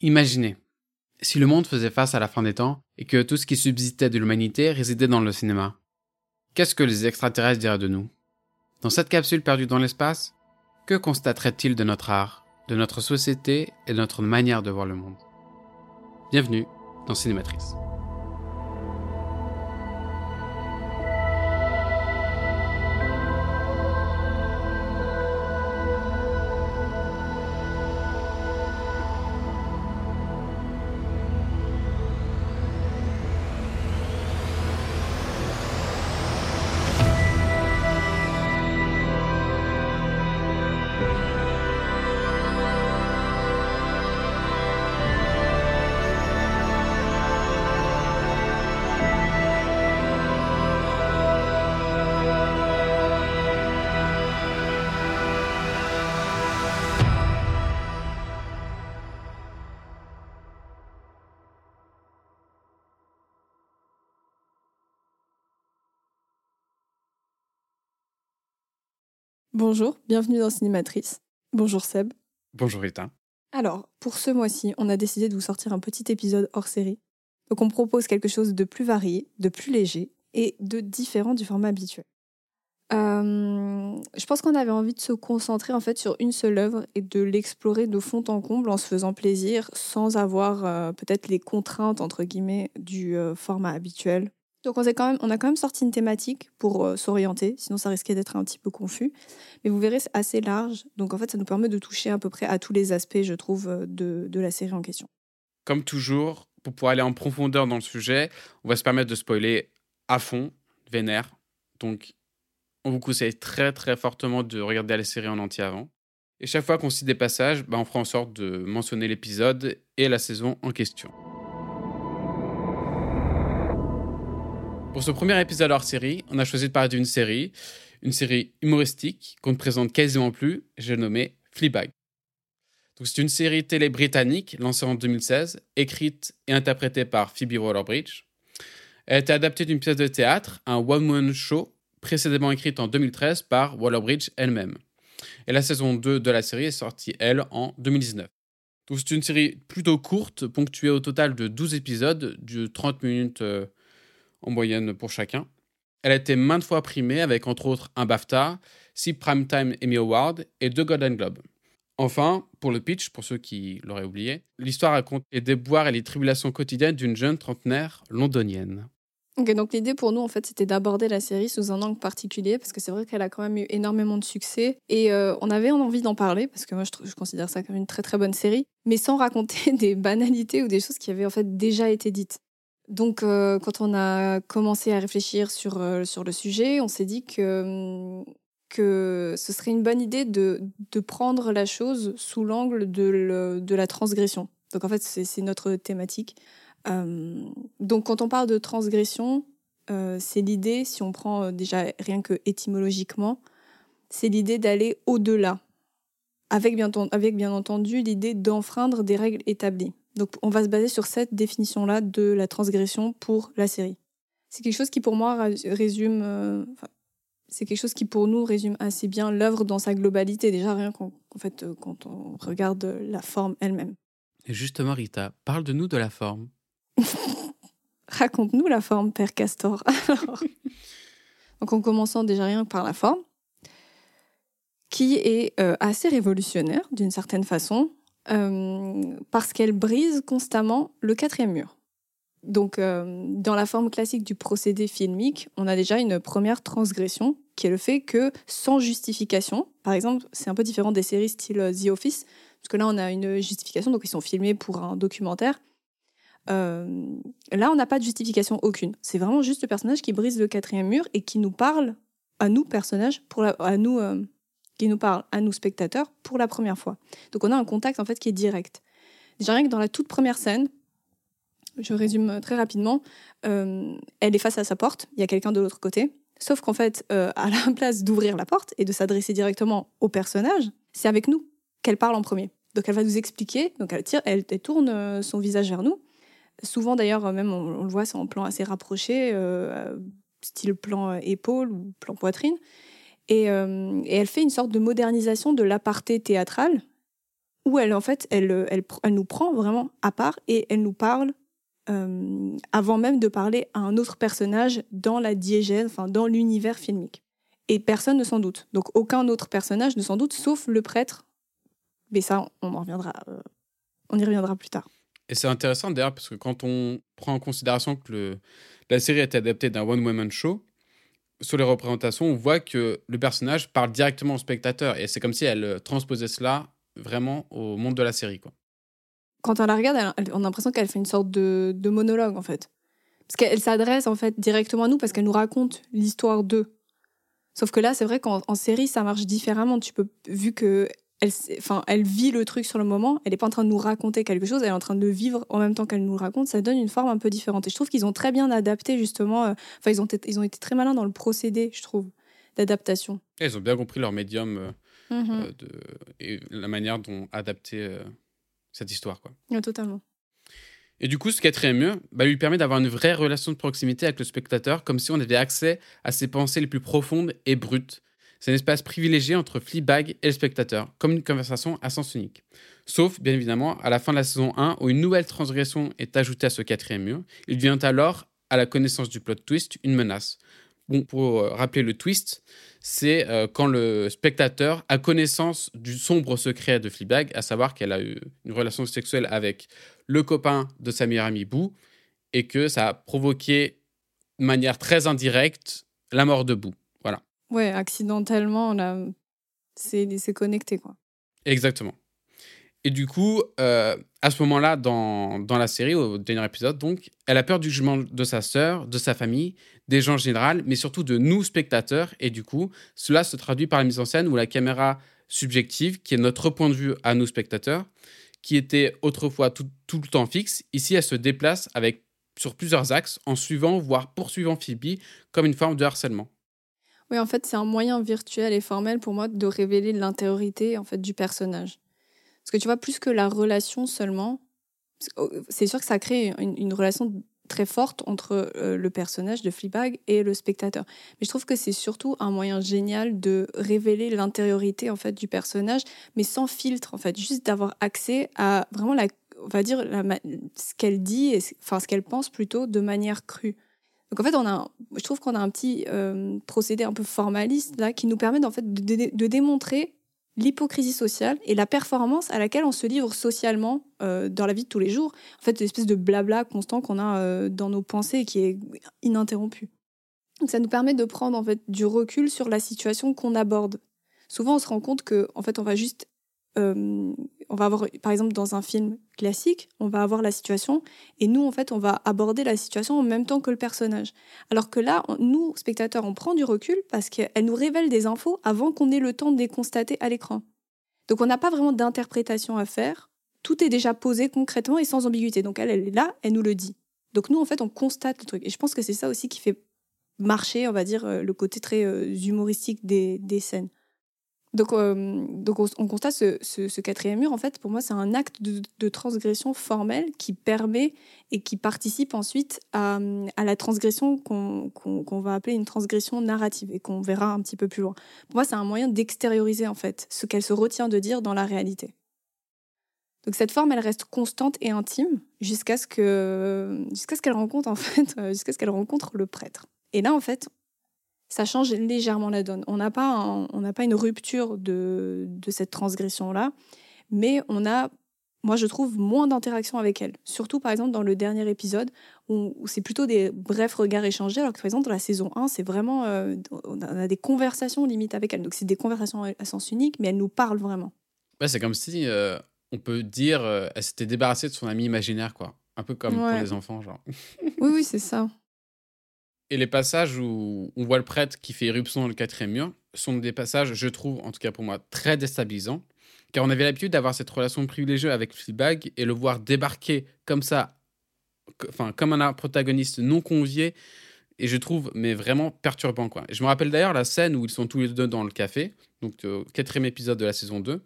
Imaginez, si le monde faisait face à la fin des temps et que tout ce qui subsistait de l'humanité résidait dans le cinéma, qu'est-ce que les extraterrestres diraient de nous? Dans cette capsule perdue dans l'espace, que constateraient-ils de notre art, de notre société et de notre manière de voir le monde? Bienvenue dans Cinématrice. Bonjour, bienvenue dans Cinématrice. Bonjour Seb. Bonjour Rita. Alors, pour ce mois-ci, on a décidé de vous sortir un petit épisode hors série. Donc on propose quelque chose de plus varié, de plus léger et de différent du format habituel. Euh, je pense qu'on avait envie de se concentrer en fait sur une seule œuvre et de l'explorer de fond en comble en se faisant plaisir sans avoir euh, peut-être les contraintes entre guillemets du euh, format habituel donc on, a quand même sorti une thématique pour euh, s'orienter, sinon ça risquait d'être un petit peu confus. Mais vous verrez, c'est assez large. Donc en fait, ça nous permet de toucher à peu près à tous les aspects, je trouve, euh, de, de la série en question. Comme toujours, pour pouvoir aller en profondeur dans le sujet, on va se permettre de spoiler à fond, vénère. Donc on vous conseille très très fortement de regarder la série en entier avant. Et chaque fois qu'on cite des passages, bah, on fera en sorte de mentionner l'épisode et la saison en question. Pour ce premier épisode hors série, on a choisi de parler d'une série, une série humoristique qu'on ne présente quasiment plus, j'ai nommé Fleabag. C'est une série télé britannique lancée en 2016, écrite et interprétée par Phoebe Waller-Bridge. Elle a été adaptée d'une pièce de théâtre, un one-woman show, précédemment écrite en 2013 par Waller-Bridge elle-même. Et la saison 2 de la série est sortie, elle, en 2019. c'est une série plutôt courte, ponctuée au total de 12 épisodes, de 30 minutes euh, en moyenne pour chacun. Elle a été maintes fois primée avec entre autres un BAFTA, six Primetime Emmy Awards et deux Golden Globes. Enfin, pour le pitch, pour ceux qui l'auraient oublié, l'histoire raconte les déboires et les tribulations quotidiennes d'une jeune trentenaire londonienne. Ok, donc l'idée pour nous, en fait, c'était d'aborder la série sous un angle particulier, parce que c'est vrai qu'elle a quand même eu énormément de succès, et euh, on avait envie d'en parler, parce que moi, je, je, considère ça comme une très très bonne série, mais sans raconter des banalités ou des choses qui avaient en fait déjà été dites. Donc, euh, quand on a commencé à réfléchir sur, euh, sur le sujet, on s'est dit que, hum, que ce serait une bonne idée de, de prendre la chose sous l'angle de, de, la transgression. Donc, en fait, c'est notre thématique. Hum, donc, quand on parle de transgression, euh, c'est l'idée, si on prend déjà rien que étymologiquement, c'est l'idée d'aller au-delà, avec bien, avec bien entendu l'idée d'enfreindre des règles établies. Donc on va se baser sur cette définition-là de la transgression pour la série. C'est quelque chose qui pour moi résume, euh, c'est quelque chose qui pour nous résume assez bien l'œuvre dans sa globalité. Déjà rien qu'en fait euh, quand on regarde la forme elle-même. Et justement Rita, parle de nous de la forme. Raconte-nous la forme, Père Castor. Donc en commençant déjà rien que par la forme, qui est euh, assez révolutionnaire d'une certaine façon. Euh, parce qu'elle brise constamment le quatrième mur. Donc, euh, dans la forme classique du procédé filmique, on a déjà une première transgression, qui est le fait que, sans justification, par exemple, c'est un peu différent des séries style euh, The Office, parce que là, on a une justification, donc ils sont filmés pour un documentaire. là, on n'a pas de justification aucune. C'est vraiment juste le personnage qui brise le quatrième mur et qui nous parle à nous, personnages, pour à nous, qui nous parle à nous spectateurs pour la première fois. Donc on a un contact en fait qui est direct. Déjà rien que dans la toute première scène, je résume très rapidement, euh, elle est face à sa porte, il y a quelqu'un de l'autre côté. Sauf qu'en fait, euh, à la place d'ouvrir la porte et de s'adresser directement au personnage, c'est avec nous qu'elle parle en premier. Donc elle va nous expliquer, donc elle, tire, elle, tourne euh, son visage vers nous. Souvent d'ailleurs, même on, le voit, c'est en plan assez rapproché, style plan épaule ou plan poitrine. Euh, et, elle fait une sorte de modernisation de l'aparté théâtral où elle, en fait, elle, elle, elle nous prend vraiment à part et elle nous parle euh, avant même de parler à un autre personnage dans la diégèse, enfin dans l'univers filmique. Et personne ne s'en doute. Donc aucun autre personnage ne s'en doute, sauf le prêtre. Mais ça, on euh, y reviendra plus tard. Et c'est intéressant d'ailleurs parce que quand on prend en considération que la série est adaptée d'un one-woman show, sur les représentations, on voit que le personnage parle directement au spectateur. Et c'est comme si elle transposait cela vraiment au monde de la série. Quand on la regarde, on a l'impression qu'elle fait une sorte de, monologue, en fait. Parce qu'elle s'adresse, en fait, directement à nous, parce qu'elle nous raconte l'histoire d'eux. Sauf que là, c'est vrai qu'en série, ça marche différemment. Tu peux, vu que elle, enfin, elle vit le truc sur le moment, elle n'est pas en train de nous raconter quelque chose, elle est en train de le vivre en même temps qu'elle nous le raconte, ça donne une forme un peu différente. Et je trouve qu'ils ont très bien adapté, justement, euh, enfin, ils, ont ils ont été très malins dans le procédé, je trouve, d'adaptation. Ils ont bien compris leur médium euh, mmh euh, de, et la manière dont adapter cette histoire. Quoi. totalement. Et du coup, ce quatrième mur bah, lui permet d'avoir une vraie relation de proximité avec le spectateur, comme si on avait accès à ses pensées les plus profondes et brutes. C'est un espace privilégié entre Fleabag et le spectateur, comme une conversation à sens unique. Sauf, bien évidemment, à la fin de la saison 1, où une nouvelle transgression est ajoutée à ce quatrième mur, il devient alors, à la connaissance du plot twist, une menace. Bon, pour euh, rappeler le twist, c'est euh, quand le spectateur a connaissance du sombre secret de Fleabag, à savoir qu'elle a eu une relation sexuelle avec le copain de sa meilleure amie Boo, et que ça a provoqué de manière très indirecte la mort de Boo. Ouais, accidentellement, c'est connecté, quoi. Exactement. Et du coup, euh, à ce moment-là, dans, dans, la série, au dernier épisode, donc, elle a peur du jugement de sa sœur, de sa famille, des gens en général, mais surtout de nous, spectateurs. Et du coup, cela se traduit par la mise en scène où la caméra subjective, qui est notre point de vue à nous, spectateurs, qui était autrefois tout, tout le temps fixe, ici, elle se déplace avec, sur plusieurs axes, en suivant, voire poursuivant Phoebe, comme une forme de harcèlement. Oui, en fait, c'est un moyen virtuel et formel pour moi de révéler l'intériorité en fait, du personnage. Parce que tu vois, plus que la relation seulement, oh, c'est sûr que ça crée une, relation très forte entre euh, le personnage de Fleabag et le spectateur. Mais je trouve que c'est surtout un moyen génial de révéler l'intériorité en fait du personnage, mais sans filtre en fait, juste d'avoir accès à vraiment la, on va dire ce qu'elle dit, enfin ce qu'elle pense plutôt de manière crue. Donc en fait, on a, je trouve qu'on a un petit euh, procédé un peu formaliste là qui nous permet en fait de, démontrer l'hypocrisie sociale et la performance à laquelle on se livre socialement euh, dans la vie de tous les jours. En fait, une espèce de blabla constant qu'on a euh, dans nos pensées et qui est ininterrompu. Donc ça nous permet de prendre en fait du recul sur la situation qu'on aborde. Souvent, on se rend compte que en fait, on va juste euh, on va avoir, par exemple, dans un film classique, on va avoir la situation et nous, en fait, on va aborder la situation en même temps que le personnage. Alors que là, nous, spectateurs, on prend du recul parce qu'elle nous révèle des infos avant qu'on ait le temps de les constater à l'écran. Donc, on n'a pas vraiment d'interprétation à faire. Tout est déjà posé concrètement et sans ambiguïté. Donc, elle, elle est là, elle nous le dit. Donc, nous, en fait, on constate le truc. Et je pense que c'est ça aussi qui fait marcher, on va dire, euh, le côté très euh, humoristique des scènes. Donc, euh, donc on, constate ce, quatrième mur, en fait, pour moi, c'est un acte de, transgression formelle qui permet et qui participe ensuite à, la transgression qu'on va appeler une transgression narrative et qu'on verra un petit peu plus loin. Pour moi, c'est un moyen d'extérioriser, en fait, ce qu'elle se retient de dire dans la réalité. Donc cette forme, elle reste constante et intime jusqu'à ce jusqu'à ce qu'elle rencontre en fait jusqu'à ce qu'elle rencontre le prêtre. Et là en fait, ça change légèrement la donne. On n'a pas, on n'a pas une rupture de, de cette transgression-là, mais on a, moi je trouve, moins d'interaction avec elle. Surtout par exemple dans le dernier épisode, où, c'est plutôt des brefs regards échangés, alors que par exemple dans la saison 1, c'est vraiment, euh, on a des conversations limite avec elle. Donc c'est des conversations à sens unique, mais elle nous parle vraiment. Ouais, c'est comme si euh, on peut dire, euh, elle s'était débarrassée de son ami imaginaire, quoi. Un peu comme pour les enfants, genre. oui, oui, c'est ça. Et les passages où on voit le prêtre qui fait éruption dans le quatrième mur sont des passages, je trouve, en tout cas pour moi, très déstabilisants. Car on avait l'habitude d'avoir cette relation privilégiée avec Fleabag et le voir débarquer comme ça, enfin, comme un protagoniste non convié, et je trouve, mais vraiment perturbant, quoi. je me rappelle d'ailleurs la scène où ils sont tous les deux dans le café, donc au quatrième épisode de la saison 2,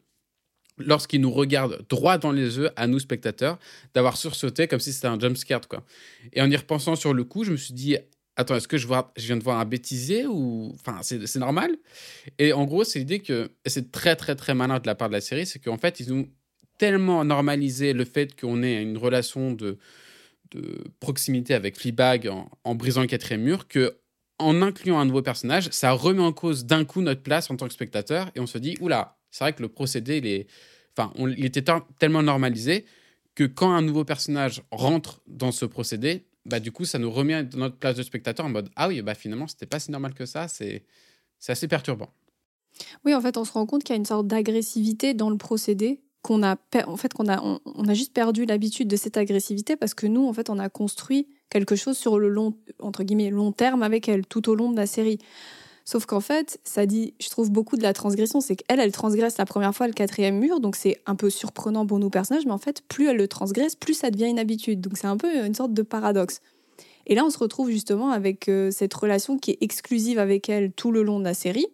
lorsqu'ils nous regardent droit dans les yeux, à nous spectateurs, d'avoir sursauté comme si c'était un jumpscare, quoi. Et en y repensant sur le coup, je me suis dit, attends, est-ce que je, viens de voir un bêtisier ou. Enfin, c'est normal? Et en gros, c'est l'idée que. c'est très, très, très malin de la part de la série, c'est qu'en fait, ils nous tellement normalisé le fait qu'on ait une relation de, proximité avec Fleabag en, en brisant le quatrième mur que en incluant un nouveau personnage, ça remet en cause d'un coup notre place en tant que spectateur et on se dit oula, c'est vrai que le procédé est enfin il était tellement normalisé que quand un nouveau personnage rentre dans ce procédé, bah du coup ça nous remet dans notre place de spectateur en mode ah oui bah finalement c'était pas si normal que ça, c'est assez perturbant. Oui, en fait, on se rend compte qu'il y a une sorte d'agressivité dans le procédé qu'on a en fait qu'on a on, a juste perdu l'habitude de cette agressivité parce que nous en fait on a construit quelque chose sur le long entre guillemets long terme avec elle tout au long de la série. Sauf qu'en fait, ça dit, je trouve beaucoup de la transgression, c'est qu'elle, elle transgresse la première fois le quatrième mur, donc c'est un peu surprenant pour nous personnages, mais en fait, plus elle le transgresse, plus ça devient une habitude. Donc c'est un peu une sorte de paradoxe. Et là, on se retrouve justement avec euh, cette relation qui est exclusive avec elle tout le long de la série,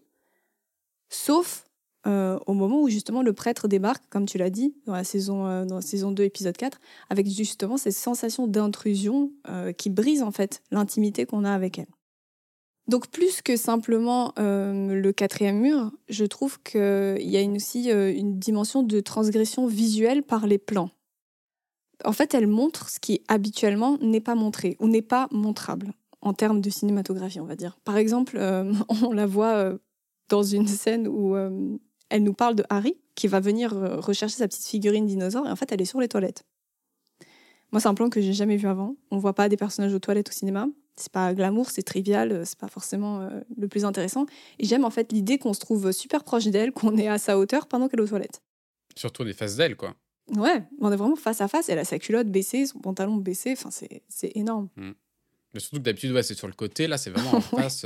sauf euh, au moment où justement le prêtre débarque, comme tu l'as dit, dans la saison, euh, dans la saison 2, épisode 4, avec justement cette sensation d'intrusion qui brise en fait l'intimité qu'on a avec elle. Donc plus que simplement le quatrième mur, je trouve qu'il y a aussi une dimension de transgression visuelle par les plans. En fait, elle montre ce qui habituellement n'est pas montré ou n'est pas montrable en termes de cinématographie, on va dire. Par exemple, on la voit dans une scène où elle nous parle de Harry qui va venir euh, rechercher sa petite figurine dinosaure et en fait elle est sur les toilettes. Moi c'est un plan que j'ai jamais vu avant. On voit pas des personnages aux toilettes au cinéma. C'est pas glamour, c'est trivial, euh, c'est pas forcément euh, le plus intéressant. Et j'aime en fait l'idée qu'on se trouve super proche d'elle, qu'on est à sa hauteur pendant qu'elle est aux toilettes. Surtout on est face d'elle quoi. Ouais, on est vraiment face à face. Elle a sa culotte baissée, son pantalon baissé. Enfin, c'est énorme. Hmm. Mais surtout que d'habitude, ouais, c'est sur le côté. Là, c'est vraiment en face.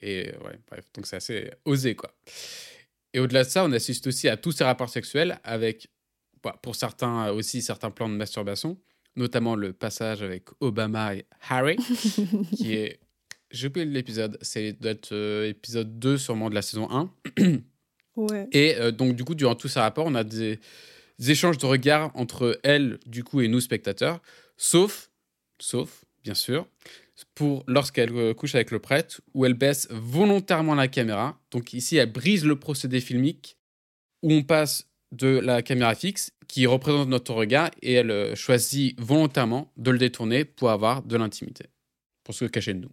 et ouais, bref. Donc, c'est assez osé, quoi. Et au-delà de ça, on assiste aussi à tous ces rapports sexuels avec, bah, pour certains aussi, certains plans de masturbation, notamment le passage avec Obama et Harry, qui est. J'ai oublié l'épisode, c'est d'être euh, épisode 2 sûrement de la saison 1. ouais. Et euh, donc, du coup, durant tous ces rapports, on a des, des, échanges de regards entre elle, du coup, et nous, spectateurs, sauf, sauf, bien sûr, pour lorsqu'elle euh, couche avec le prêtre, où elle baisse volontairement la caméra. Donc ici, elle brise le procédé filmique, où on passe de la caméra fixe, qui représente notre regard, et elle euh, choisit volontairement de le détourner pour avoir de l'intimité, pour se cacher de nous.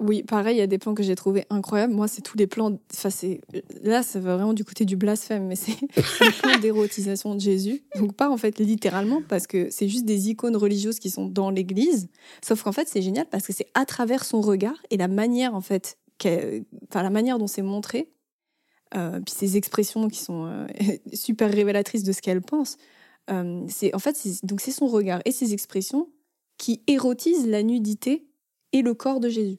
Oui, pareil, il y a des plans que j'ai trouvé incroyables. Moi, c'est tous les plans. Enfin, là, ça va vraiment du côté du blasphème, mais c'est les plans d'érotisation de Jésus. Donc pas en fait littéralement, parce que c'est juste des icônes religieuses qui sont dans l'Église. Sauf qu'en fait, c'est génial parce que c'est à travers son regard et la manière en fait, enfin la manière dont c'est montré, euh, puis ses expressions qui sont euh, super révélatrices de ce qu'elle pense. Euh, c'est en fait, donc c'est son regard et ses expressions qui érotisent la nudité et le corps de Jésus.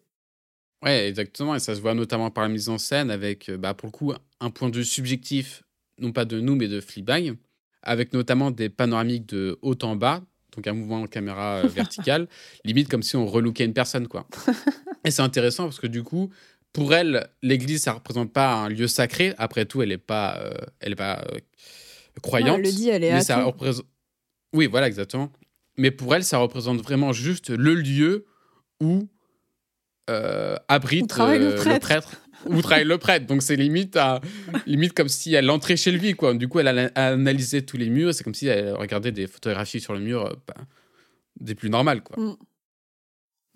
Ouais, exactement. Et ça se voit notamment par la mise en scène avec, bah, pour le coup, un point de vue subjectif, non pas de nous, mais de Fleabag, avec notamment des panoramiques de haut en bas, donc un mouvement de caméra euh, vertical, limite comme si on relookait une personne, quoi. Et c'est intéressant parce que du coup, pour elle, l'église, ça représente pas un lieu sacré. Après tout, elle n'est pas, euh, elle est pas croyante. elle le dit, elle est mais ça représente... Oui, voilà, exactement. Mais pour elle, ça représente vraiment juste le lieu où euh, abrite euh, le, prêtre. Où travaille le prêtre. Donc c'est limite, à, limite comme si elle entrait chez lui. Quoi. Du coup, elle a, analysé tous les murs. C'est comme si elle regardait des photographies sur le mur euh, bah, des plus normales. Quoi. Mm.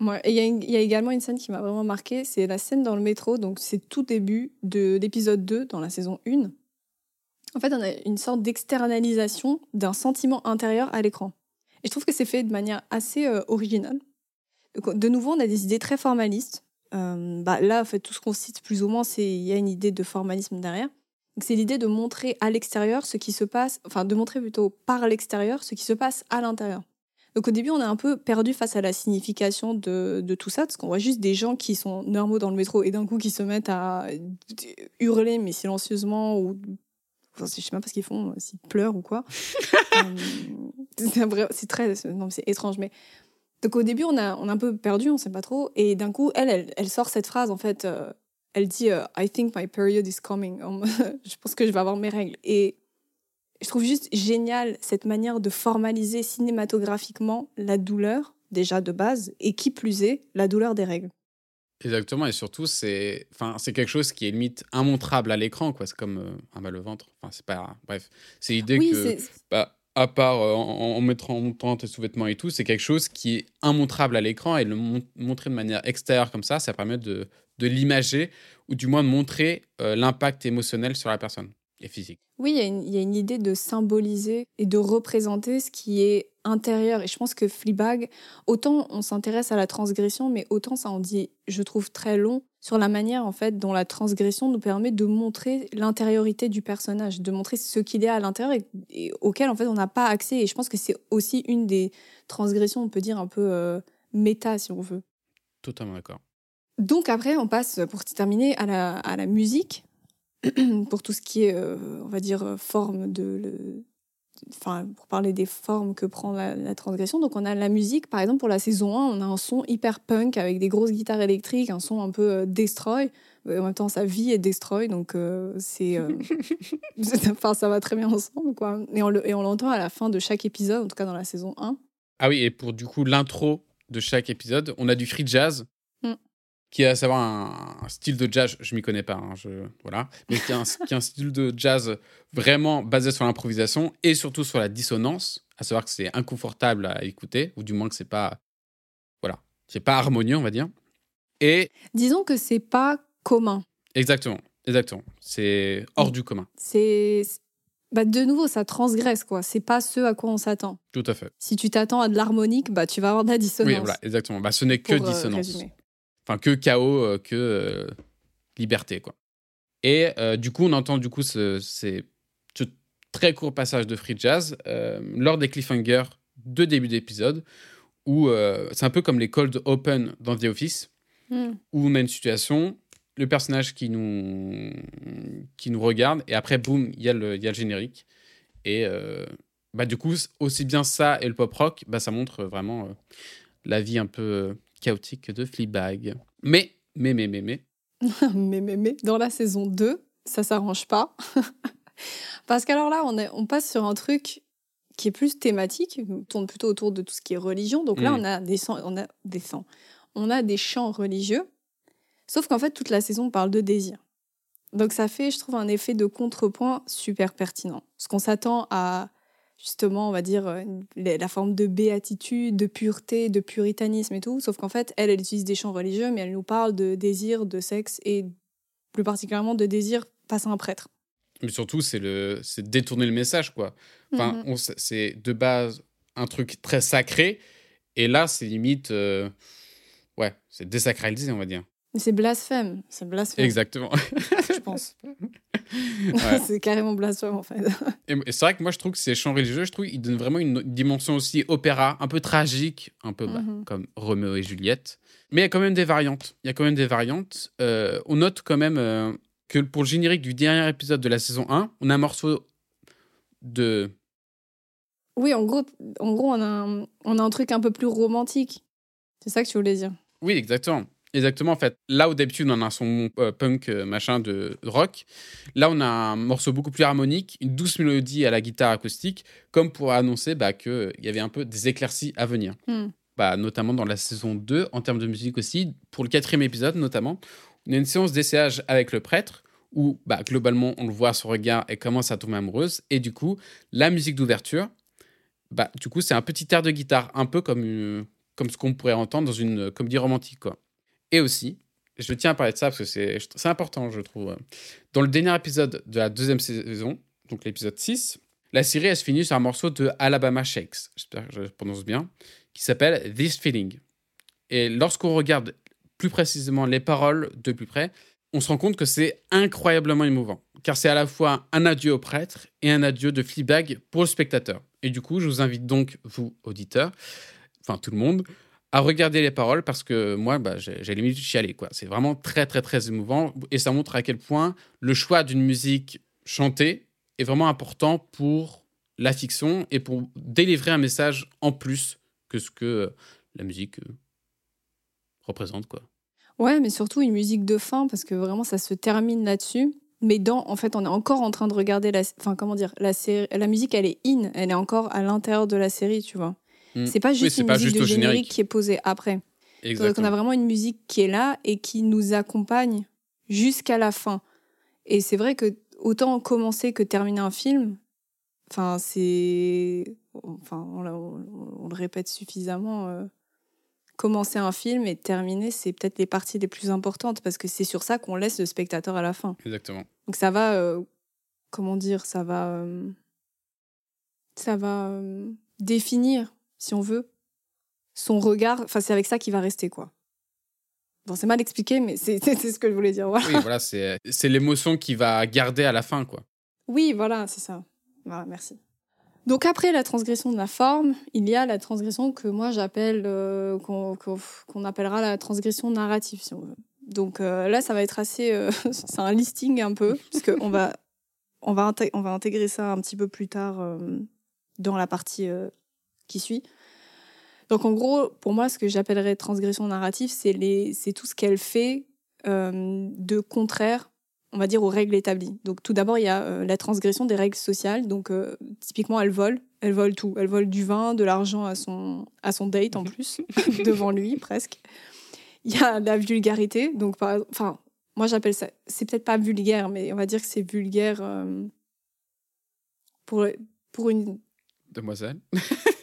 Il y, a également une scène qui m'a vraiment marqué, c'est la scène dans le métro, donc c'est tout début de l'épisode 2 dans la saison 1. En fait, on a une sorte d'externalisation d'un sentiment intérieur à l'écran. Et je trouve que c'est fait de manière assez originale. De nouveau, on a des idées très formalistes. Euh, bah, là, en fait, tout ce qu'on cite plus ou moins, c'est il y a une idée de formalisme derrière. C'est l'idée de montrer à l'extérieur ce qui se passe, enfin de montrer plutôt par l'extérieur ce qui se passe à l'intérieur. Donc au début, on est un peu perdu face à la signification de, de tout ça, parce qu'on voit juste des gens qui sont normaux dans le métro et d'un coup qui se mettent à hurler mais silencieusement ou enfin, je sais même pas ce qu'ils font, s'ils pleurent ou quoi. Euh, c'est très, non c'est étrange, mais donc au début, on a, on a un peu perdu, on sait pas trop. Et d'un coup, elle, elle, sort cette phrase, en fait, euh, elle dit euh, I think my period is coming. je pense que je vais avoir mes règles. Et je trouve juste génial cette manière de formaliser cinématographiquement la douleur, déjà de base, et qui plus est, la douleur des règles. Exactement, et surtout, c'est enfin, quelque chose qui est limite immontrable à l'écran, quoi. C'est comme euh, un mal au ventre. Enfin, c'est pas. Bref, c'est l'idée Oui, que, bah, à part euh, en, en mettant, en montant tes sous-vêtements et tout, c'est quelque chose qui est immontrable à l'écran et le mon- montrer de manière extérieure comme ça, ça permet de, de l'imager ou du moins de montrer euh, l'impact émotionnel sur la personne et physique. Oui, il y, a une- il y a une idée de symboliser et de représenter ce qui est intérieur. Et je pense que Fleabag, autant on s'intéresse à la transgression, mais autant ça en dit, je trouve, très long sur la manière en fait dont la transgression nous permet de montrer l'intériorité du personnage, de montrer ce qu'il est à l'intérieur et, et auquel en fait on n'a pas accès. Et je pense que c'est aussi une des transgressions, on peut dire un peu euh, méta si on veut. Totalement d'accord. Donc après, on passe, pour terminer, à la, à la musique, pour tout ce qui est, euh, on va dire, euh, forme de... le- Enfin, pour parler des formes que prend la, la transgression. Donc on a la musique, par exemple, pour la saison 1, on a un son hyper punk avec des grosses guitares électriques, un son un peu euh, destroy. Mais En même temps, sa vie est destroy, donc euh, c'est... euh, enfin, ça va très bien ensemble, quoi. Et on le- et on l'entend à la fin de chaque épisode, en tout cas dans la saison 1. Ah oui, et pour du coup l'intro de chaque épisode, on a du free jazz. Qui est à savoir un, un style de jazz, je m'y connais pas, hein, je, voilà, mais qui est, un, qui est un style de jazz vraiment basé sur l'improvisation et surtout sur la dissonance, à savoir que c'est inconfortable à écouter, ou du moins que c'est pas, voilà, c'est pas harmonieux, on va dire. Et Disons que c'est pas commun. exactement, exactement, c'est hors du commun, c'est bah de nouveau ça transgresse quoi c'est pas ce à quoi on s'attend tout à fait. si tu t'attends à de l'harmonique bah tu vas avoir de la dissonance Oui, voilà, exactement. Bah, ce n'est que euh, dissonance. résumer. Enfin que chaos, euh, que euh, liberté, quoi. Et euh, du coup, on entend du coup ce, ces- ce très court passage de free jazz lors des cliffhangers de début d'épisode, où c'est un peu comme les cold open dans The Office, Hmm. où on a une situation, le personnage qui nous, qui nous regarde, et après, boum, il y, a le- il y a le générique. Et euh, bah, du coup, aussi bien ça et le pop rock, bah, ça montre vraiment euh, la vie un peu chaotique de Fleabag. Mais, mais, mais, mais, mais, mais, mais, mais, dans la saison 2, ça s'arrange pas. Parce qu'alors là, on, est, on passe sur un truc qui est plus thématique, on tourne plutôt autour de tout ce qui est religion. Donc là, Mm. on a des sons- on a des. On a des chants religieux. Sauf qu'en fait, toute la saison parle de désir. Donc ça fait, je trouve, un effet de contrepoint super pertinent. Parce qu'on s'attend à, justement, on va dire, euh, la forme de béatitude, de pureté, de puritanisme et tout. Sauf qu'en fait, elle, elle utilise des chants religieux, mais elle nous parle de désir, de sexe et plus particulièrement de désir face à un prêtre. mais surtout, c'est le, c'est détourner le message, quoi. Enfin, Mhm. c'est de base un truc très sacré, et là, c'est limite, euh, ouais, c'est désacralisé, on va dire. C'est blasphème, c'est blasphème, Exactement. je pense. Ouais. c'est carrément blasphème en fait. Et, c'est vrai que moi, je trouve que ces chants religieux, je trouve qu'ils donnent vraiment une dimension aussi opéra, un peu tragique, un peu bah, Mhm. comme Roméo et Juliette. Mais il y a quand même des variantes. Il y a quand même des variantes. Euh, on note quand même euh, que pour le générique du dernier épisode de la saison 1, on a un morceau de... Oui, en gros, en gros on, a un, on a un truc un peu plus romantique. C'est ça que tu voulais dire? Oui, exactement. Exactement, en fait. Là où d'habitude, on a un son euh, punk, euh, machin, de rock. Là, on a un morceau beaucoup plus harmonique, une douce mélodie à la guitare acoustique, comme pour annoncer bah, qu'il y avait un peu des éclaircies à venir. Hmm. bah, notamment dans la saison 2, en termes de musique aussi. Pour le quatrième épisode, notamment, on a une séance d'essayage avec le prêtre où, bah, globalement, on le voit à son regard et commence à tomber amoureuse. Et du coup, la musique d'ouverture, bah, du coup, c'est un petit air de guitare, un peu comme, une- comme ce qu'on pourrait entendre dans une euh, comédie romantique. Quoi. Et aussi, je tiens à parler de ça parce que c'est important, je trouve. Dans le dernier épisode de la deuxième saison, donc l'épisode 6, la série, se finit sur un morceau de Alabama Shakes, j'espère que je prononce bien, qui s'appelle This Feeling. Et lorsqu'on regarde plus précisément les paroles de plus près, on se rend compte que c'est incroyablement émouvant. Car c'est à la fois un adieu au prêtre et un adieu de Fleabag pour le spectateur. Et du coup, je vous invite donc, vous, auditeurs, enfin tout le monde, à regarder les paroles parce que moi, bah, j'ai limite chialé. C'est vraiment très, très, très émouvant. Et ça montre à quel point le choix d'une musique chantée est vraiment important pour la fiction et pour délivrer un message en plus que ce que euh, la musique euh, représente. quoi. Ouais, mais surtout une musique de fin parce que vraiment ça se termine là-dessus. Mais dans, en fait, on est encore en train de regarder la, enfin comment dire, la série, la musique elle est in, elle est encore à l'intérieur de la série, tu vois. Mm. C'est pas Oui, juste c'est une pas musique juste de générique. qui est posée après. Donc on a vraiment une musique qui est là et qui nous accompagne jusqu'à la fin. Et c'est vrai que autant commencer que terminer un film, enfin c'est, enfin on, le répète suffisamment. Euh, commencer un film et terminer, c'est peut-être les parties les plus importantes parce que c'est sur ça qu'on laisse le spectateur à la fin. Exactement. Donc ça va, euh, comment dire, ça va, euh, ça va définir, si on veut, son regard. Enfin, c'est avec ça qu'il va rester, quoi. Bon, c'est mal expliqué, mais c'est ce que je voulais dire. Voilà. Oui, voilà, c'est l'émotion qu'il va garder à la fin, quoi. Oui, voilà, c'est ça. Voilà, merci. Donc après la transgression de la forme, il y a la transgression que moi j'appelle, euh, qu'on appellera la transgression narrative, si on veut. Donc euh, là, ça va être assez, euh, c'est un listing un peu, parce qu'on va, on va, on va intégrer ça un petit peu plus tard dans la partie qui suit. Donc en gros, pour moi, ce que j'appellerais transgression narrative, c'est tout ce qu'elle fait euh, de contraire, on va dire, aux règles établies. Donc tout d'abord, il y a euh, la transgression des règles sociales. Donc euh, typiquement, elle vole, elle vole tout. Elle vole du vin, de l'argent à son, à son date en plus, devant lui presque. Il y a la vulgarité. Donc, enfin, moi j'appelle ça, c'est peut-être pas vulgaire, mais on va dire que c'est vulgaire pour, pour une... Demoiselle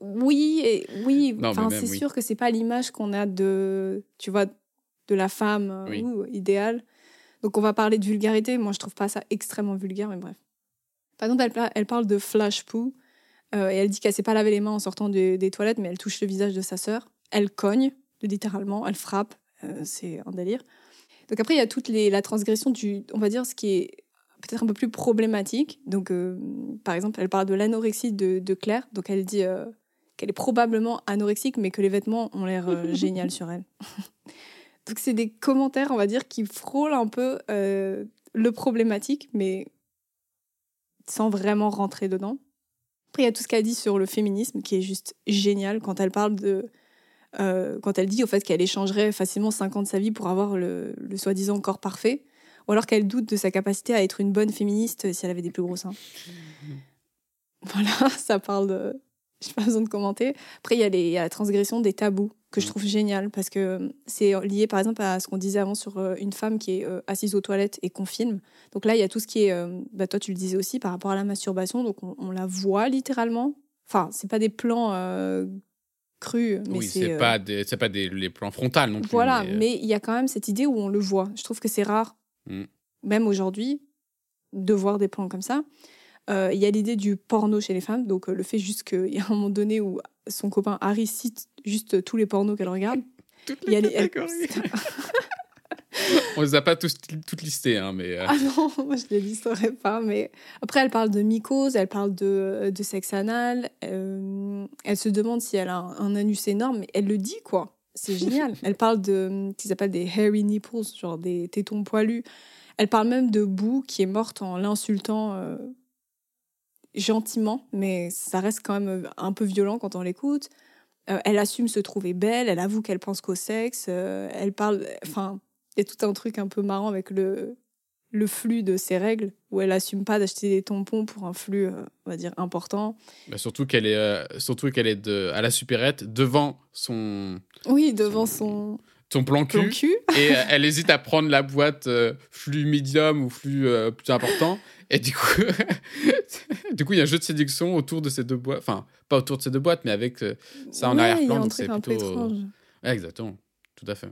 oui, et, oui. Enfin, c'est sûr que c'est pas l'image qu'on a de, tu vois, de la femme euh, idéale. Donc on va parler de vulgarité. Moi, je trouve pas ça extrêmement vulgaire, mais bref. Par exemple, elle, elle parle de flash poo euh, et elle dit qu'elle s'est pas lavé les mains en sortant des toilettes, mais elle touche le visage de sa sœur. Elle cogne, littéralement, elle frappe. Euh, c'est un délire. Donc après, il y a toute les, la transgression du, on va dire, ce qui est peut-être un peu plus problématique. Donc, par exemple, elle parle de l'anorexie de, de, Claire. Donc, elle dit qu'elle est probablement anorexique, mais que les vêtements ont l'air euh, génial sur elle. Donc c'est des commentaires, on va dire, qui frôlent un peu euh, le problématique, mais sans vraiment rentrer dedans. Après, il y a tout ce qu'elle dit sur le féminisme, qui est juste génial quand elle parle de... Euh, quand elle dit au fait qu'elle échangerait facilement 5 ans de sa vie pour avoir le, le soi-disant corps parfait, ou alors qu'elle doute de sa capacité à être une bonne féministe si elle avait des plus gros seins. Voilà, ça parle de, j'ai pas besoin de commenter. Après, il y, a les, la transgression des tabous que je mm. trouve génial parce que euh, c'est lié par exemple à ce qu'on disait avant sur euh, une femme qui est euh, assise aux toilettes et qu'on filme. Donc là, il y a tout ce qui est, bah, toi tu le disais aussi par rapport à la masturbation, donc on, la voit littéralement. Enfin, c'est pas des plans crus, mais oui, c'est pas des, c'est pas des les plans frontaux non plus. Voilà, mais il y a quand même cette idée où on le voit. Je trouve que c'est rare, mm. même aujourd'hui, de voir des plans comme ça. Euh, il y a l'idée du porno chez les femmes, donc euh, le fait juste qu'il y a un moment donné où son copain Harry cite juste tous les pornos qu'elle regarde. Toutes les catégories. On les a pas tous toutes listées, hein, mais. Euh. Ah non, moi je les listerai pas. Mais après, elle parle de mycose, elle parle de, de sexe anal. elle se demande si elle a un, anus énorme, mais elle le dit quoi. C'est génial. elle parle de ce qu'ils appellent des hairy nipples, genre des tétons poilus. Elle parle même de Boo qui est morte en l'insultant gentiment, mais ça reste quand même euh, un peu violent quand on l'écoute. Euh, elle assume se trouver belle, elle avoue qu'elle pense qu'au sexe, euh, elle parle. Enfin, il y a tout un truc un peu marrant avec le, le flux de ses règles, où elle assume pas d'acheter des tampons pour un flux, on va dire, important. Bah, surtout qu'elle est, surtout qu'elle est de, à la supérette, devant son. Oui, devant son. son plan cul, et elle hésite à prendre la boîte flux médium ou flux plus important et du coup, du coup, il y a un jeu de séduction autour de ces deux boîtes. Enfin, pas autour de ces deux boîtes, mais avec euh, ça en arrière-plan. Donc c'est plutôt. exactement, tout à fait.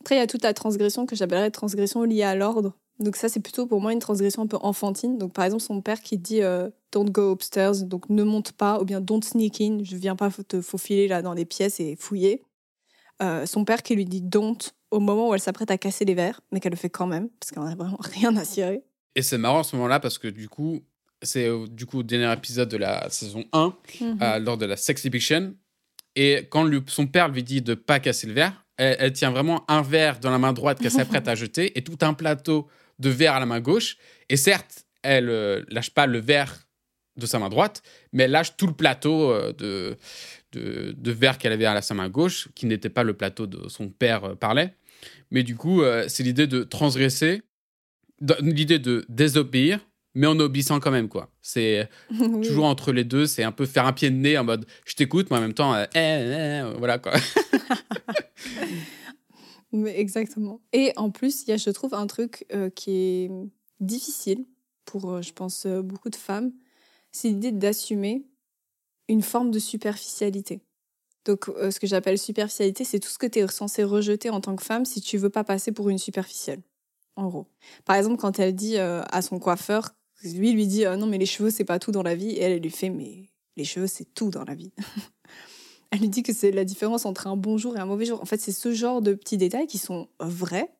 Après, il y a toute la transgression que j'appellerais transgression liée à l'ordre. Donc ça, c'est plutôt pour moi une transgression un peu enfantine. Donc par exemple, son père qui dit euh, don't go upstairs, donc ne monte pas, ou bien don't sneak in, je viens pas te faufiler là dans les pièces et fouiller. Euh, son père qui lui dit don't au moment où elle s'apprête à casser les verres, mais qu'elle le fait quand même, parce qu'elle n'a vraiment rien à cirer. Et c'est marrant à ce moment-là parce que du coup, c'est du coup au dernier épisode de la saison 1, mhm. euh, lors de la Sex Eviction. Et quand son père lui dit de pas casser le verre, elle, tient vraiment un verre dans la main droite qu'elle s'apprête à jeter et tout un plateau de verre à la main gauche. Et certes, elle euh, lâche pas le verre de sa main droite, mais elle lâche tout le plateau euh, de, de, de verre qu'elle avait à sa main gauche, qui n'était pas le plateau de son père parlait. Mais du coup, c'est l'idée de transgresser l'idée de désobéir mais en obéissant quand même, quoi. C'est Oui. toujours entre les deux, c'est un peu faire un pied de nez en mode je t'écoute, mais en même temps, euh, eh, eh, eh, voilà quoi. Mais exactement. Et en plus, il y a, je trouve, un truc euh, qui est difficile pour, euh, je pense, euh, beaucoup de femmes, c'est l'idée d'assumer une forme de superficialité. Donc, euh, ce que j'appelle superficialité, c'est tout ce que tu es censé rejeter en tant que femme si tu veux pas passer pour une superficielle, en gros. Par exemple, quand elle dit euh, à son coiffeur, lui lui dit euh, non mais les cheveux c'est pas tout dans la vie, et elle, elle lui fait mais les cheveux c'est tout dans la vie. Elle lui dit que c'est la différence entre un bon jour et un mauvais jour. En fait, c'est ce genre de petits détails qui sont vrais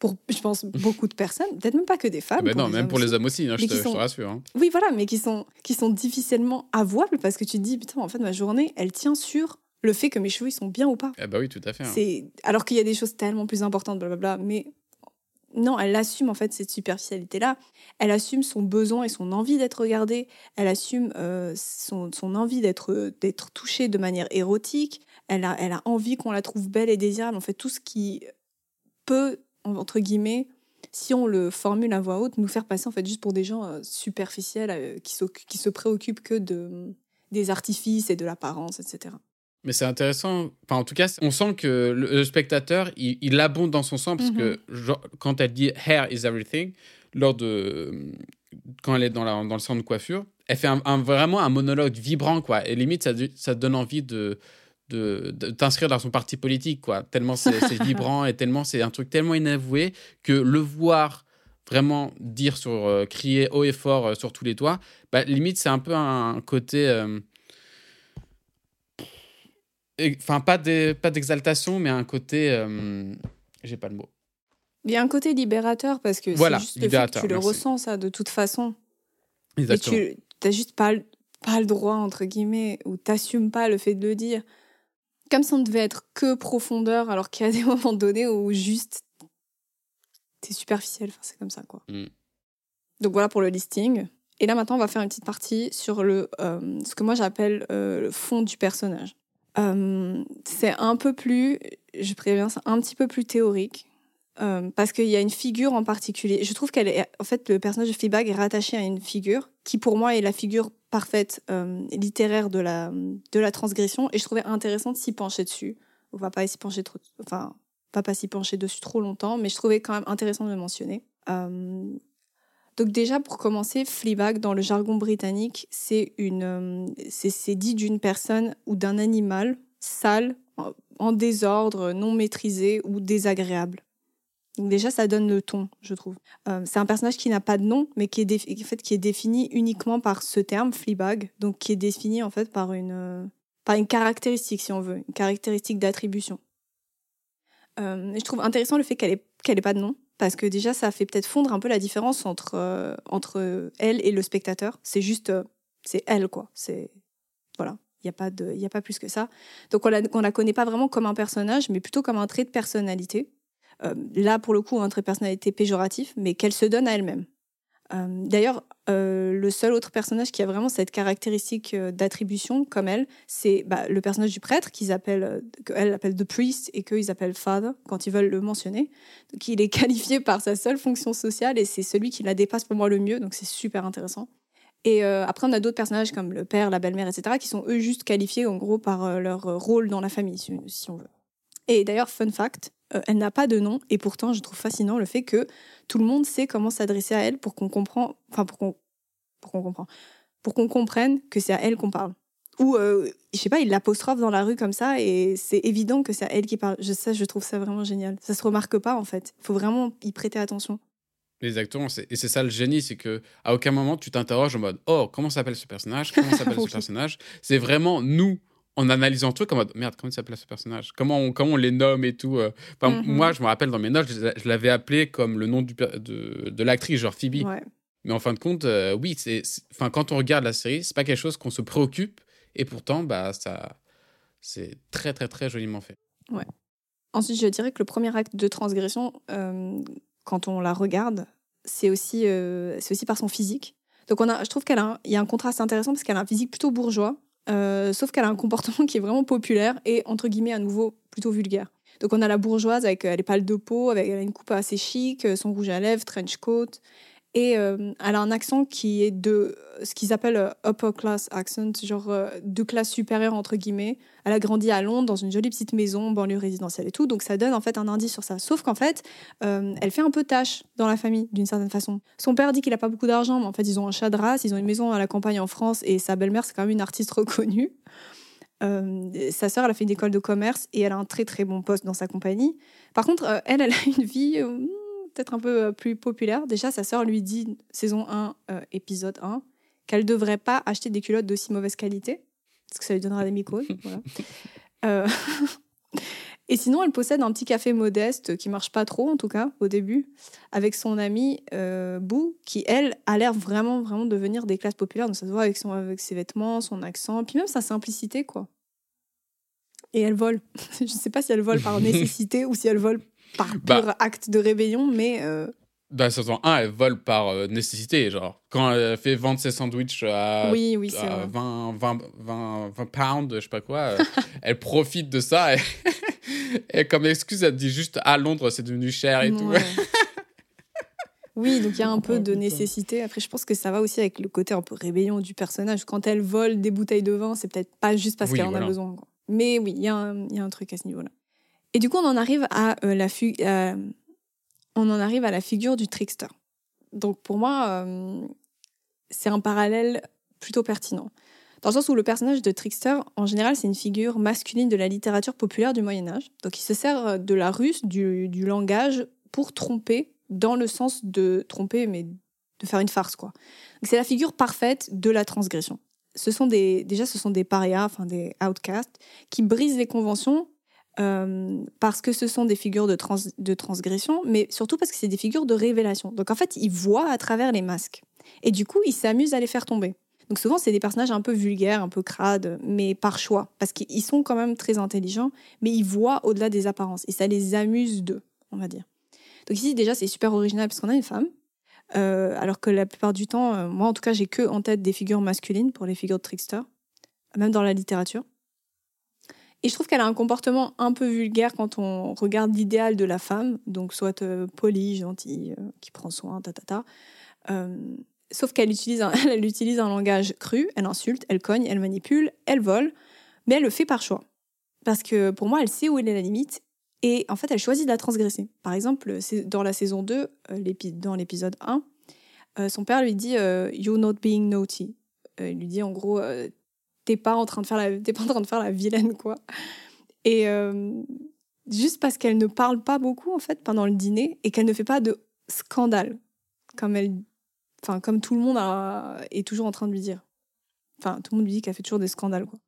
pour, je pense, beaucoup de personnes. Peut-être même pas que des femmes. Ah bah non, même pour les hommes aussi, hein, je, Mais te, je rassure. hein. Oui, voilà, mais qui sont, qui sont difficilement avouables parce que tu te dis, putain, en fait, ma journée, elle tient sur le fait que mes cheveux, ils sont bien ou pas. Ah bah oui, tout à fait. hein. C'est Alors qu'il y a des choses tellement plus importantes, blablabla. Mais non, elle assume en fait cette superficialité-là. Elle assume son besoin et son envie d'être regardée. Elle assume euh, son, son envie d'être d'être touchée de manière érotique. Elle a, elle a envie qu'on la trouve belle et désirable. En fait, tout ce qui peut, entre guillemets, si on le formule à voix haute, nous faire passer en fait juste pour des gens euh, superficiels euh, qui, qui se préoccupent que de, des artifices et de l'apparence, etc. Mais c'est intéressant. Enfin, en tout cas, on sent que le, le spectateur, il, il abonde dans son sang parce que genre, quand elle dit hair is everything, lors de quand elle est dans, la, dans le centre de coiffure, elle fait un, un- vraiment un monologue vibrant, quoi. Et limite, ça, ça donne envie de, de, de t'inscrire dans son parti politique, quoi. Tellement c'est vibrant et tellement c'est un truc tellement inavoué que le voir vraiment dire sur euh, crier haut et fort euh, sur tous les toits, bah, limite c'est un peu un côté euh, Enfin, pas de- pas d'exaltation, mais un côté. euh, J'ai pas le mot. Il y a un côté libérateur parce que Voilà, c'est juste le fait que tu le merci. ressens ça de toute façon. Exactement. Et tu n'as juste pas, le- pas le droit, entre guillemets, ou t'assumes pas le fait de le dire. Comme si on devait être que profondeur, alors qu'il y a des moments donnés où juste t'es superficiel. Enfin, c'est comme ça, quoi. Mm. Donc voilà pour le listing. Et là, maintenant, on va faire une petite partie sur le, euh, ce que moi j'appelle euh, le fond du personnage. Euh, c'est un peu plus, je préviens, c'est un petit peu plus théorique. euh, parce qu'il y a une figure en particulier. Je trouve qu'elle est, en fait, le personnage de Fleabag est rattaché à une figure qui, pour moi, est la figure parfaite euh, littéraire de la, de la transgression. Et je trouvais intéressant de s'y pencher dessus. On va pas s'y pencher enfin, va pas s'y pencher dessus trop longtemps, mais je trouvais quand même intéressant de le mentionner. Donc déjà, pour commencer, Fleabag, dans le jargon britannique, c'est une, euh, c'est dit d'une personne ou d'un animal sale, en- désordre, non maîtrisé ou désagréable. Donc déjà, ça donne le ton, je trouve. Euh, c'est un personnage qui n'a pas de nom, mais qui est, qui est défini uniquement par ce terme, Fleabag, donc qui est défini en fait par une, euh, par une caractéristique, si on veut, une caractéristique d'attribution. Je trouve intéressant le fait qu'elle ait, qu'elle ait pas de nom, parce que déjà, ça fait peut-être fondre un peu la différence entre, euh, entre elle et le spectateur. C'est juste, euh, c'est elle, quoi. C'est, voilà. Il n'y a, pas de- il a pas plus que ça. Donc, on la, la connaît pas vraiment comme un personnage, mais plutôt comme un trait de personnalité. Euh, là, pour le coup, un trait de personnalité péjoratif, mais qu'elle se donne à elle-même. Euh, D'ailleurs, euh, le seul autre personnage qui a vraiment cette caractéristique euh, d'attribution, comme elle, c'est bah, le personnage du prêtre qu'ils appellent, qu'elle appelle The Priest et qu'ils appellent Father quand ils veulent le mentionner. Donc, il est qualifié par sa seule fonction sociale et c'est celui qui la dépasse pour moi le mieux, donc c'est super intéressant. Et après, on a d'autres personnages comme le père, la belle-mère, etc., qui sont eux juste qualifiés en gros par leur rôle dans la famille, si on veut. Et d'ailleurs, fun fact, euh, elle n'a pas de nom et pourtant, je trouve fascinant le fait que tout le monde sait comment s'adresser à elle pour qu'on comprend, enfin pour qu'on, pour qu'on comprend, pour qu'on comprenne que c'est à elle qu'on parle. Ou euh, je sais pas, il l'apostrophe dans la rue comme ça et c'est évident que c'est à elle qui parle. Je sais, je trouve ça vraiment génial. Ça se remarque pas en fait. Il faut vraiment y prêter attention. Exactement. c'est- Et c'est ça le génie, c'est que à aucun moment tu t'interroges en mode Oh, comment s'appelle ce personnage? Comment s'appelle Oui. ce personnage? C'est vraiment nous en analysant le truc en mode Merde, comment il s'appelle ce personnage? Comment on, comment on les nomme et tout. euh. Mhm. Moi, je me rappelle dans mes notes, je, je l'avais appelé comme le nom du, de, de l'actrice, genre Phoebe. Ouais. Mais en fin de compte, euh, oui, c'est, enfin, quand on regarde la série, c'est pas quelque chose qu'on se préoccupe. Et pourtant, bah, ça, c'est très, très, très joliment fait. Ensuite, je dirais que le premier acte de transgression, euh, quand on la regarde, c'est aussi, euh, c'est aussi par son physique. Donc, on a, je trouve qu'il y a un contraste intéressant parce qu'elle a un physique plutôt bourgeois, euh, sauf qu'elle a un comportement qui est vraiment populaire et, entre guillemets, à nouveau, plutôt vulgaire. Donc, on a la bourgeoise avec euh, les pâles de peau, avec elle a une coupe assez chic, euh, son rouge à lèvres, trench coat. Et euh, elle a un accent qui est de ce qu'ils appellent euh, upper class accent, genre euh, de classe supérieure entre guillemets. Elle a grandi à Londres dans une jolie petite maison, banlieue résidentielle et tout, donc ça donne en fait un indice sur ça. Sauf qu'en fait, elle fait un peu tâche dans la famille d'une certaine façon. Son père dit qu'il a pas beaucoup d'argent, mais en fait ils ont un chat de race, ils ont une maison à la campagne en France et sa belle-mère c'est quand même une artiste reconnue. sa sœur, elle a fait une école de commerce et elle a un très très bon poste dans sa compagnie. Par contre, elle, elle a une vie peut-être un peu plus populaire. Déjà, sa sœur lui dit, saison 1, épisode 1, qu'elle ne devrait pas acheter des culottes d'aussi mauvaise qualité, parce que ça lui donnera des mycoses. Euh, et sinon, elle possède un petit café modeste qui marche pas trop, en tout cas, au début, avec son amie euh, Boo, qui, elle, a l'air vraiment, vraiment de venir des classes populaires. Donc, ça se voit avec, son, avec ses vêtements, son accent, puis même sa simplicité, quoi. Et elle vole. Je ne sais pas si elle vole par nécessité ou si elle vole par bah acte de rébellion, mais... Euh, dans la saison 1, elle vole par euh, nécessité. Genre, quand elle fait vendre ses sandwichs à, oui, oui, 20, 20, 20, 20, pounds, je sais pas quoi, euh, elle profite de ça. Et, comme excuse, elle dit juste à Londres, c'est devenu cher et tout. oui, donc il y a un peu de nécessité. Après, je pense que ça va aussi avec le côté un peu rébellion du personnage. Quand elle vole des bouteilles de vin, c'est peut-être pas juste parce qu'elle en a besoin. Mais oui, il y a un truc à ce niveau-là. Et du coup, on en arrive à euh, la fugue on en arrive à la figure du trickster. Donc pour moi, euh, c'est un parallèle plutôt pertinent. Dans le sens où le personnage de trickster, en général, c'est une figure masculine de la littérature populaire du Moyen Âge. Donc il se sert de la ruse, du, langage, pour tromper, dans le sens de tromper, mais de faire une farce, quoi. C'est la figure parfaite de la transgression. Ce sont déjà, ce sont des parias, enfin des outcasts, qui brisent les conventions euh, parce que ce sont des figures de, transgression, mais surtout parce que c'est des figures de révélation. Donc en fait, ils voient à travers les masques. Et du coup, ils s'amusent à les faire tomber. Donc souvent, c'est des personnages un peu vulgaires, un peu crades, mais par choix, parce qu'ils sont quand même très intelligents, mais ils voient au-delà des apparences, et ça les amuse d'eux, on va dire. Donc ici, déjà, c'est super original, parce qu'on a une femme, euh, alors que la plupart du temps, euh, moi en tout cas, j'ai que en tête des figures masculines pour les figures de trickster, même dans la littérature. Et je trouve qu'elle a un comportement un peu vulgaire quand on regarde l'idéal de la femme, donc soit euh, polie, gentille, euh, qui prend soin, ta ta ta. Euh, sauf qu'elle utilise, un, elle utilise un langage cru, elle insulte, elle cogne, elle manipule, elle vole, mais elle le fait par choix. Parce que pour moi, elle sait où est la limite et en fait, elle choisit de la transgresser. Par exemple, dans la saison 2, dans l'épisode 1, son père lui dit You're not being naughty. il lui dit en gros t'es pas en train de faire la pas en train de faire la vilaine quoi et euh, juste parce qu'elle ne parle pas beaucoup en fait pendant le dîner et qu'elle ne fait pas de scandale comme elle enfin comme tout le monde est toujours en train de lui dire enfin tout le monde lui dit qu'elle fait toujours des scandales quoi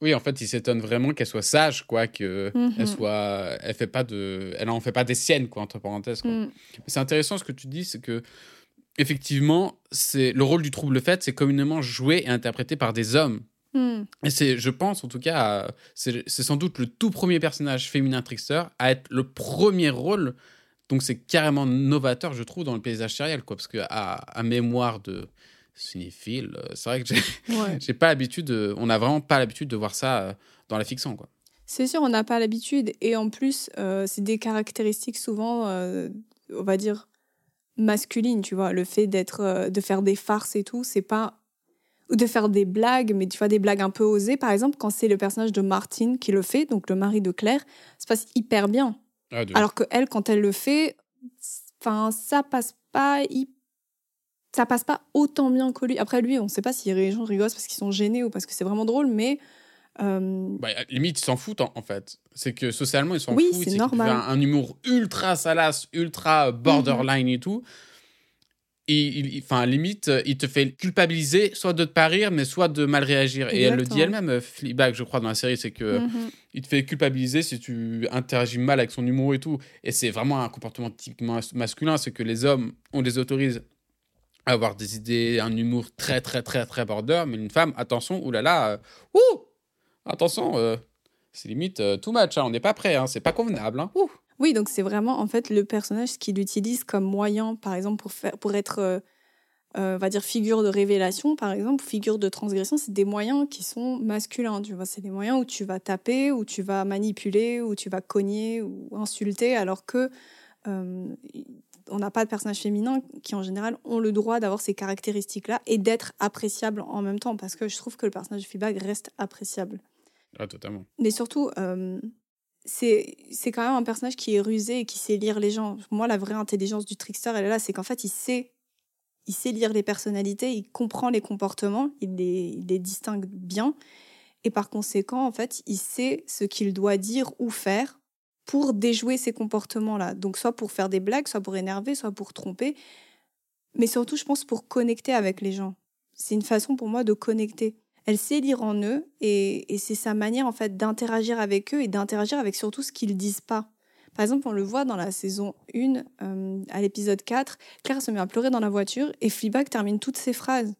oui, en fait, il s'étonne vraiment qu'elle soit sage, quoi, que elle mhm. soit, elle fait pas de, elle en fait pas des siennes, quoi, entre parenthèses. Mm. C'est intéressant ce que tu dis, c'est que effectivement, c'est le rôle du trouble fait, c'est communément joué et interprété par des hommes. Hmm. Et c'est, je pense en tout cas, c'est sans doute le tout premier personnage féminin trickster à être le premier rôle. Donc c'est carrément novateur, je trouve, dans le paysage sériel, quoi. Parce que à, mémoire de cinéphile, euh, c'est vrai que j'ai pas l'habitude, on n'a vraiment pas l'habitude de voir ça euh, dans la fiction, quoi. C'est sûr, on n'a pas l'habitude. Et en plus, euh, c'est des caractéristiques souvent, on va dire, masculines, tu vois. Le fait d'être, de faire des farces et tout, c'est pas ou de faire des blagues, mais tu vois, des blagues un peu osées. Par exemple, quand c'est le personnage de Martine qui le fait, donc le mari de Claire, ça passe hyper bien. Ah, Alors que elle, quand elle le fait, enfin, ça passe pas ça passe pas autant bien que lui. Après lui, on sait pas si les gens rigolent parce qu'ils sont gênés ou parce que c'est vraiment drôle, mais euh... Bah, limite, ils s'en foutent en, fait. C'est que socialement, ils s'en oui, foutent. c'est normal. Un, un, humour ultra salace, ultra borderline et tout il, enfin, limite, il te fait culpabiliser soit de ne pas rire, mais soit de mal réagir. Et elle le dit elle-même, euh, Fleabag, je crois, dans la série, c'est que mhm. il te fait culpabiliser si tu interagis mal avec son humour et tout. Et c'est vraiment un comportement typiquement masculin, c'est que les hommes, on les autorise à avoir des idées, un humour très, très, très, très border, mais une femme, attention, oulala, euh, ouh, attention, euh, c'est limite too much, hein, on n'est pas prêt, hein, c'est pas convenable. Hein, ouh. Oui, donc c'est vraiment en fait le personnage qu'il utilise comme moyen, par exemple, pour, faire, pour être, euh, euh, va dire, figure de révélation, par exemple, figure de transgression. C'est des moyens qui sont masculins, tu vois. C'est des moyens où tu vas taper, où tu vas manipuler, où tu vas cogner ou insulter, alors que euh, on n'a pas de personnages féminins qui, en général, ont le droit d'avoir ces caractéristiques-là et d'être appréciables en même temps, parce que je trouve que le personnage de Fleabag reste appréciable. Ah, totalement. Mais surtout, euh, c'est quand même un personnage qui est rusé et qui sait lire les gens. Moi, la vraie intelligence du trickster, elle est là, c'est qu'en fait, il sait, il sait lire les personnalités, il comprend les comportements, il les, il les distingue bien. Et par conséquent, en fait, il sait ce qu'il doit dire ou faire pour déjouer ces comportements-là. Donc, soit pour faire des blagues, soit pour énerver, soit pour tromper. Mais surtout, je pense, pour connecter avec les gens. C'est une façon pour moi de connecter. Elle sait lire en eux et, c'est sa manière, en fait, d'interagir avec eux et d'interagir avec surtout ce qu'ils disent pas. Par exemple, on le voit dans la saison 1, euh, à l'épisode 4, Claire se met à pleurer dans la voiture et Fleabag termine toutes ses phrases.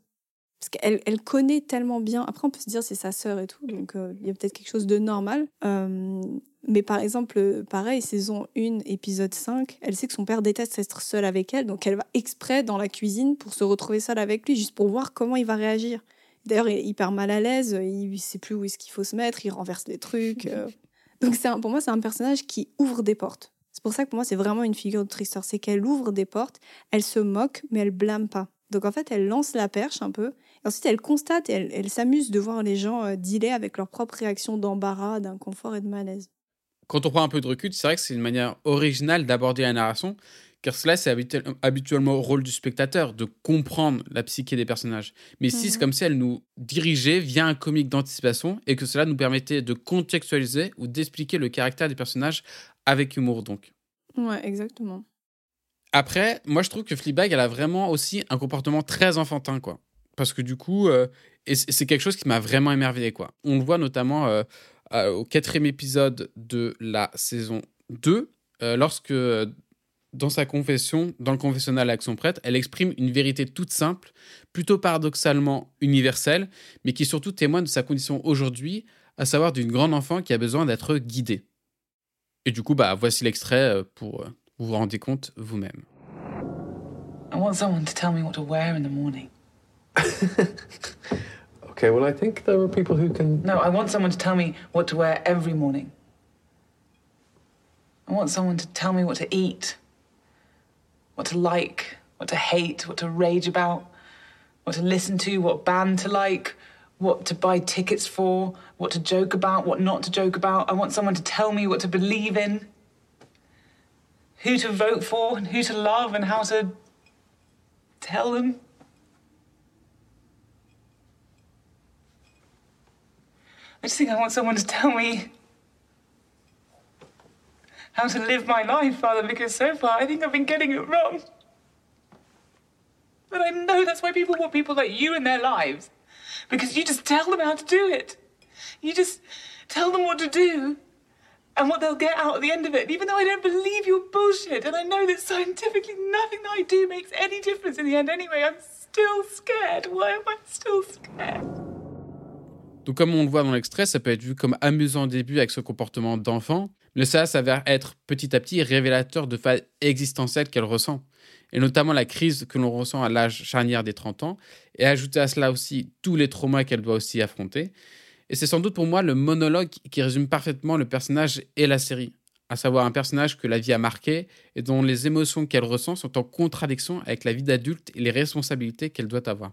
Parce qu'elle elle connaît tellement bien. Après, on peut se dire c'est sa sœur et tout, donc euh, il y a peut-être quelque chose de normal. Euh, mais par exemple, pareil, saison 1, épisode 5, elle sait que son père déteste être seul avec elle, donc elle va exprès dans la cuisine pour se retrouver seule avec lui, juste pour voir comment il va réagir. D'ailleurs, il est hyper mal à l'aise, il ne sait plus où est-ce qu'il faut se mettre, il renverse les trucs. Euh. Donc un, pour moi, c'est un personnage qui ouvre des portes. C'est pour ça que pour moi, c'est vraiment une figure de Tristor. C'est qu'elle ouvre des portes, elle se moque, mais elle blâme pas. Donc en fait, elle lance la perche un peu, ensuite, elle constate et elle, s'amuse de voir les gens euh, dealer avec leurs propres réactions d'embarras, d'inconfort et de malaise. Quand on prend un peu de recul, c'est vrai que c'est une manière originale d'aborder la narration, car cela, c'est habituellement au rôle du spectateur de comprendre la psyché des personnages. Mais si c'est mhm. comme si elle nous dirigeait via un comique d'anticipation et que cela nous permettait de contextualiser ou d'expliquer le caractère des personnages avec humour, donc. Ouais, exactement. Après, moi, je trouve que Fleabag, elle a vraiment aussi un comportement très enfantin, quoi parce que du coup, euh, c'est quelque chose qui m'a vraiment émerveillé. Quoi. On le voit notamment euh, au quatrième épisode de la saison 2, euh, lorsque, dans sa confession, dans le confessionnal avec son prêtre, elle exprime une vérité toute simple, plutôt paradoxalement universelle, mais qui surtout témoigne de sa condition aujourd'hui, à savoir d'une grande enfant qui a besoin d'être guidée. Et du coup, bah, voici l'extrait pour vous vous rendre compte vous-même. I want someone to tell me what to wear in the morning. okay, well, I think there are people who can. No, I want someone to tell me what to wear every morning. I want someone to tell me what to eat, what to like, what to hate, what to rage about, what to listen to, what band to like, what to buy tickets for, what to joke about, what not to joke about. I want someone to tell me what to believe in, who to vote for, and who to love, and how to tell them. I just think I want someone to tell me how to live my life, Father, because so far I think I've been getting it wrong. But I know that's why people want people like you in their lives. Because you just tell them how to do it. You just tell them what to do and what they'll get out at the end of it. even though I don't believe your bullshit, and I know that scientifically nothing that I do makes any difference in the end anyway, I'm still scared. Why am I still scared? Donc, comme on le voit dans l'extrait, ça peut être vu comme amusant au début avec ce comportement d'enfant, mais ça s'avère être petit à petit révélateur de failles existentielles qu'elle ressent, et notamment la crise que l'on ressent à l'âge charnière des 30 ans, et ajouter à cela aussi tous les traumas qu'elle doit aussi affronter. Et c'est sans doute pour moi le monologue qui résume parfaitement le personnage et la série, à savoir un personnage que la vie a marqué et dont les émotions qu'elle ressent sont en contradiction avec la vie d'adulte et les responsabilités qu'elle doit avoir.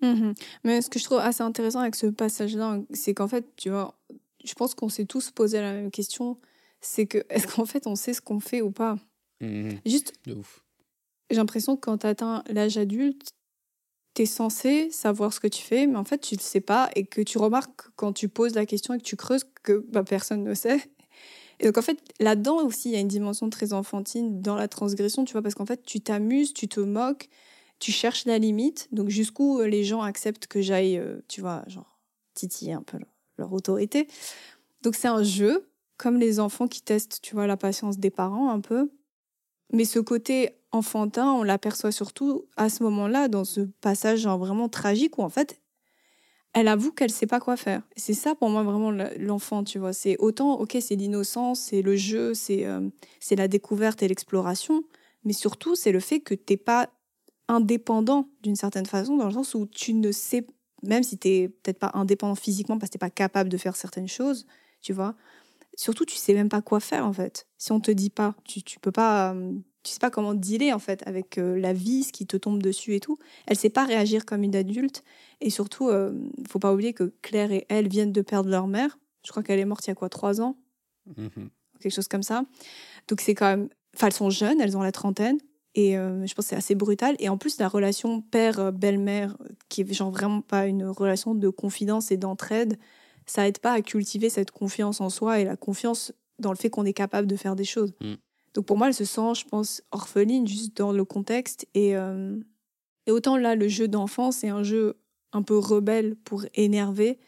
Mmh Mais ce que je trouve assez intéressant avec ce passage-là, c'est qu'en fait, tu vois, je pense qu'on s'est tous posé la même question. C'est que, est-ce qu'en fait, on sait ce qu'on fait ou pas? Mmh Juste. De ouf. J'ai l'impression que quand tu atteins l'âge adulte, tu es censé savoir ce que tu fais, mais en fait, tu ne le sais pas et que tu remarques quand tu poses la question et que tu creuses que bah, personne ne sait. Et donc, en fait, là-dedans aussi, il y a une dimension très enfantine dans la transgression, tu vois, parce qu'en fait, tu t'amuses, tu te moques, tu cherches la limite, donc jusqu'où euh, les gens acceptent que j'aille, euh, tu vois, genre titiller un peu leur autorité. Donc c'est un jeu, comme les enfants qui testent, tu vois, la patience des parents un peu. Mais ce côté enfantin, on l'aperçoit surtout à ce moment-là, dans ce passage genre vraiment tragique où en fait, elle avoue qu'elle sait pas quoi faire. C'est ça pour moi vraiment l'enfant, tu vois. C'est autant, ok, c'est l'innocence, c'est le jeu, c'est euh, c'est la découverte et l'exploration, mais surtout c'est le fait que t'es pas indépendant d'une certaine façon, dans le sens où tu ne sais, même si tu n'es peut-être pas indépendant physiquement parce que tu n'es pas capable de faire certaines choses, tu vois, surtout tu sais même pas quoi faire en fait. Si on te dit pas, tu, tu peux pas, tu sais pas comment dealer en fait avec euh, la vie, ce qui te tombe dessus et tout. Elle sait pas réagir comme une adulte. Et surtout, euh, faut pas oublier que Claire et elle viennent de perdre leur mère. Je crois qu'elle est morte il y a quoi, trois ans? Mhm. quelque chose comme ça. Donc c'est quand même, enfin elles sont jeunes, elles ont la trentaine. Et euh, je pense que c'est assez brutal. Et en plus, la relation père-belle-mère, qui est genre vraiment pas une relation de confidence et d'entraide, ça aide pas à cultiver cette confiance en soi et la confiance dans le fait qu'on est capable de faire des choses. Mm. Donc pour moi, elle se sent, je pense, orpheline juste dans le contexte. Et, euh, et autant là, le jeu d'enfant, c'est un jeu un peu rebelle pour énerver,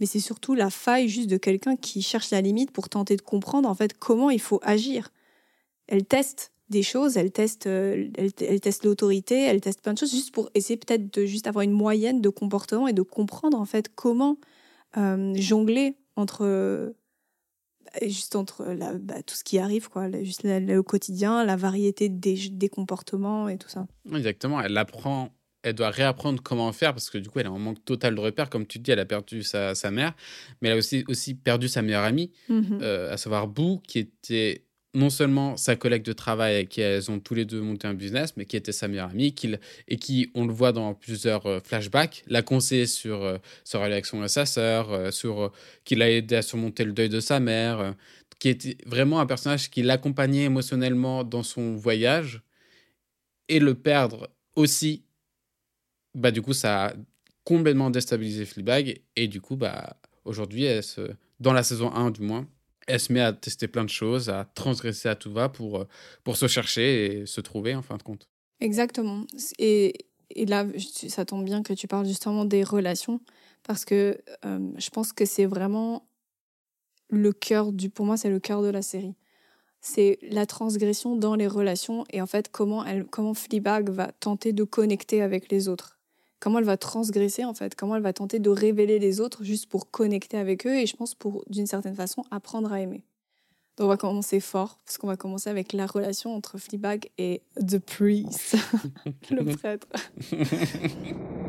mais c'est surtout la faille juste de quelqu'un qui cherche la limite pour tenter de comprendre en fait comment il faut agir. Elle teste des choses, elle teste, euh, elle, elle teste l'autorité, elle teste plein de choses juste pour essayer peut-être de juste avoir une moyenne de comportement et de comprendre en fait comment euh, jongler entre euh, juste entre la- bah, tout ce qui arrive quoi, juste la- le quotidien, la variété des, des comportements et tout ça. Exactement, elle apprend, elle doit réapprendre comment faire parce que du coup, elle a un manque total de repères. Comme tu dis, elle a perdu sa, sa mère, mais elle a aussi, aussi perdu sa meilleure amie, Mhm. euh, à savoir Boo, qui était non seulement sa collègue de travail avec qui elles ont tous les deux monté un business, mais qui était sa meilleure amie, qu'il- et qui, on le voit dans plusieurs euh, flashbacks, l'a conseillé sur euh, sa relation à sa sœur, euh, sur qui l'a aidé à surmonter le deuil de sa mère, qui était vraiment un personnage qui l'accompagnait émotionnellement dans son voyage, et le perdre aussi, bah du coup, ça a complètement déstabilisé Fleabag, et du coup, bah aujourd'hui, dans la saison 1 du moins, elle se met à tester plein de choses, à transgresser à tout va pour, euh, pour se chercher et se trouver en fin de compte. Exactement. Et, et là, ça tombe bien que tu parles justement des relations, parce que euh, je pense que c'est vraiment le cœur du. Pour moi, c'est le cœur de la série. C'est la transgression dans les relations et en fait comment elle, comment Fleabag va tenter de connecter avec les autres. Comment elle va transgresser en fait, comment elle va tenter de révéler les autres juste pour connecter avec eux et je pense pour d'une certaine façon apprendre à aimer. Donc on va commencer fort parce qu'on va commencer avec la relation entre Fleabag et The Priest, le prêtre.